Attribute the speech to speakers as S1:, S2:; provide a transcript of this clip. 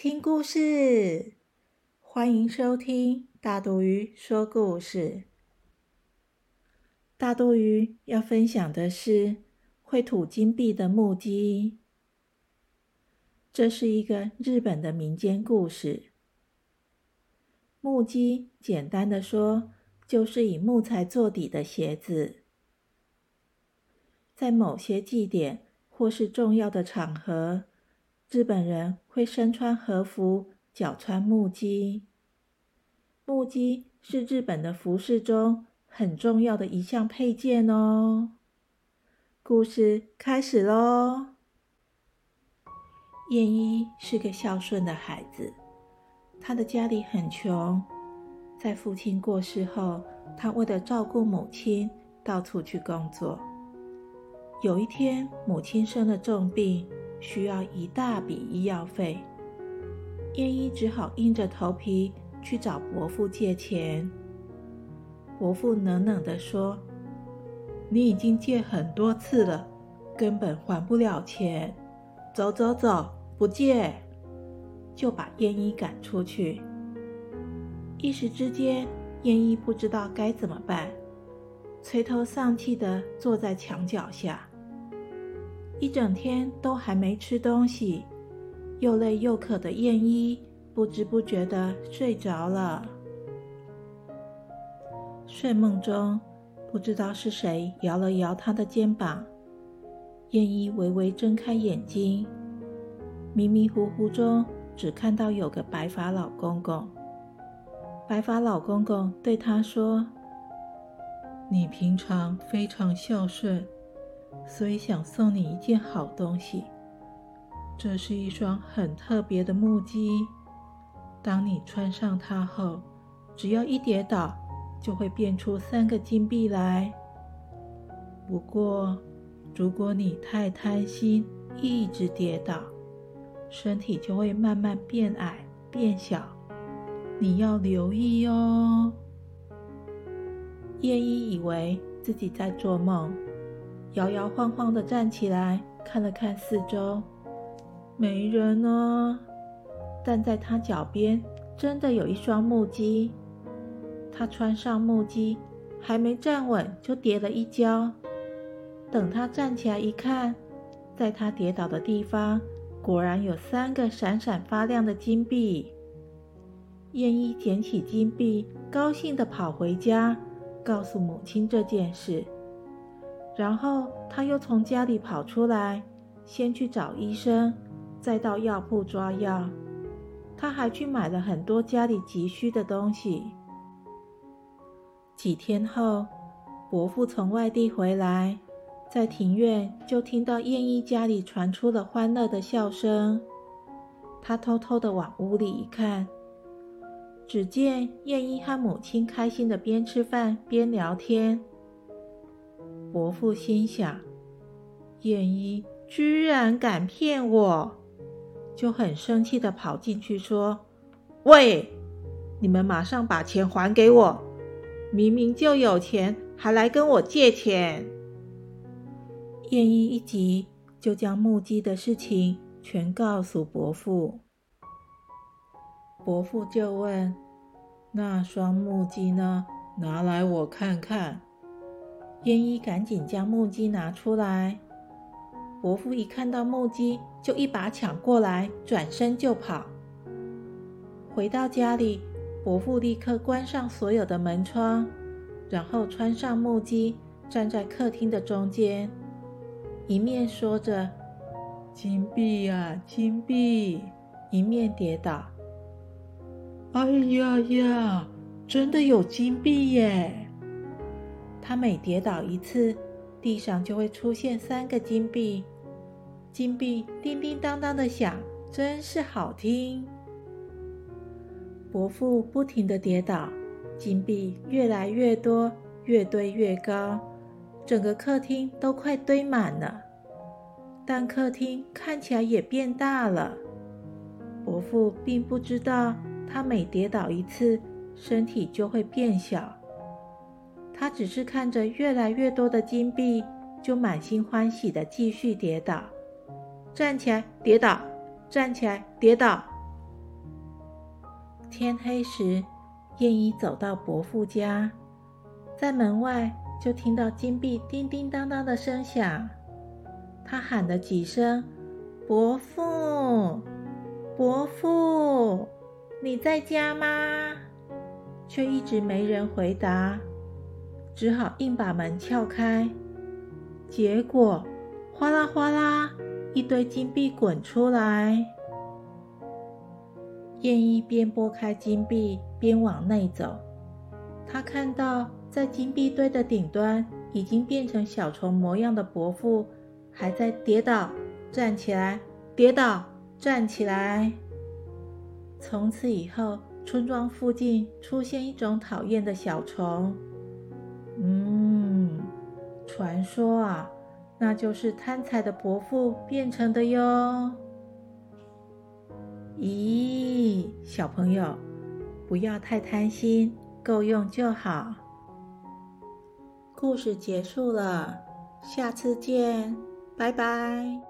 S1: 听故事！欢迎收听大肚鱼说故事。大肚鱼要分享的是会吐金币的木鸡。这是一个日本的民间故事。木屐，简单的说，就是以木材做底的鞋子。在某些祭典或是重要的场合。日本人会身穿和服，脚穿木屐。木屐是日本的服饰中很重要的一项配件哦。故事开始喽。燕一是个孝顺的孩子，他的家里很穷，在父亲过世后，他为了照顾母亲，到处去工作。有一天，母亲生了重病。需要一大笔医药费，燕一只好硬着头皮去找伯父借钱。伯父冷冷地说：“你已经借很多次了，根本还不了钱。走走走，不借！”就把燕一赶出去。一时之间，燕一不知道该怎么办，垂头丧气地坐在墙角下。一整天都还没吃东西，又累又渴的燕一不知不觉的睡着了。睡梦中，不知道是谁摇了摇他的肩膀，燕一微微睁开眼睛，迷迷糊糊中只看到有个白发老公公。白发老公公对他说：“你平常非常孝顺。”所以想送你一件好东西，这是一双很特别的木屐。当你穿上它后，只要一跌倒，就会变出三个金币来。不过，如果你太贪心，一直跌倒，身体就会慢慢变矮变小，你要留意哦。叶一以为自己在做梦。摇摇晃晃的站起来，看了看四周，没人呢。但在他脚边，真的有一双木屐。他穿上木屐，还没站稳，就跌了一跤。等他站起来一看，在他跌倒的地方，果然有三个闪闪发亮的金币。燕一捡起金币，高兴地跑回家，告诉母亲这件事。然后他又从家里跑出来，先去找医生，再到药铺抓药。他还去买了很多家里急需的东西。几天后，伯父从外地回来，在庭院就听到燕一家里传出了欢乐的笑声。他偷偷的往屋里一看，只见燕一和母亲开心的边吃饭边聊天。伯父心想：“燕一居然敢骗我！”就很生气的跑进去说：“喂，你们马上把钱还给我！明明就有钱，还来跟我借钱！”燕一一急，就将木屐的事情全告诉伯父。伯父就问：“那双木屐呢？拿来我看看。”燕一赶紧将木屐拿出来，伯父一看到木屐，就一把抢过来，转身就跑。回到家里，伯父立刻关上所有的门窗，然后穿上木屐，站在客厅的中间，一面说着“金币呀，金币”，一面跌倒。哎呀呀，真的有金币耶！他每跌倒一次，地上就会出现三个金币，金币叮叮当当的响，真是好听。伯父不停地跌倒，金币越来越多，越堆越高，整个客厅都快堆满了。但客厅看起来也变大了。伯父并不知道，他每跌倒一次，身体就会变小。他只是看着越来越多的金币，就满心欢喜地继续跌倒，站起来跌倒，站起来跌倒。天黑时，燕姨走到伯父家，在门外就听到金币叮叮当当的声响。他喊了几声：“伯父，伯父，你在家吗？”却一直没人回答，只好硬把门撬开。结果，哗啦哗啦，一堆金币滚出来。燕一边拨开金币，边往内走。他看到，在金币堆的顶端，已经变成小虫模样的伯父。还在跌倒，站起来，跌倒，站起来。从此以后，村庄附近出现一种讨厌的小虫。嗯，传说啊，那就是贪财的伯父变成的哟。咦，小朋友，不要太贪心，够用就好。故事结束了，下次见。拜拜。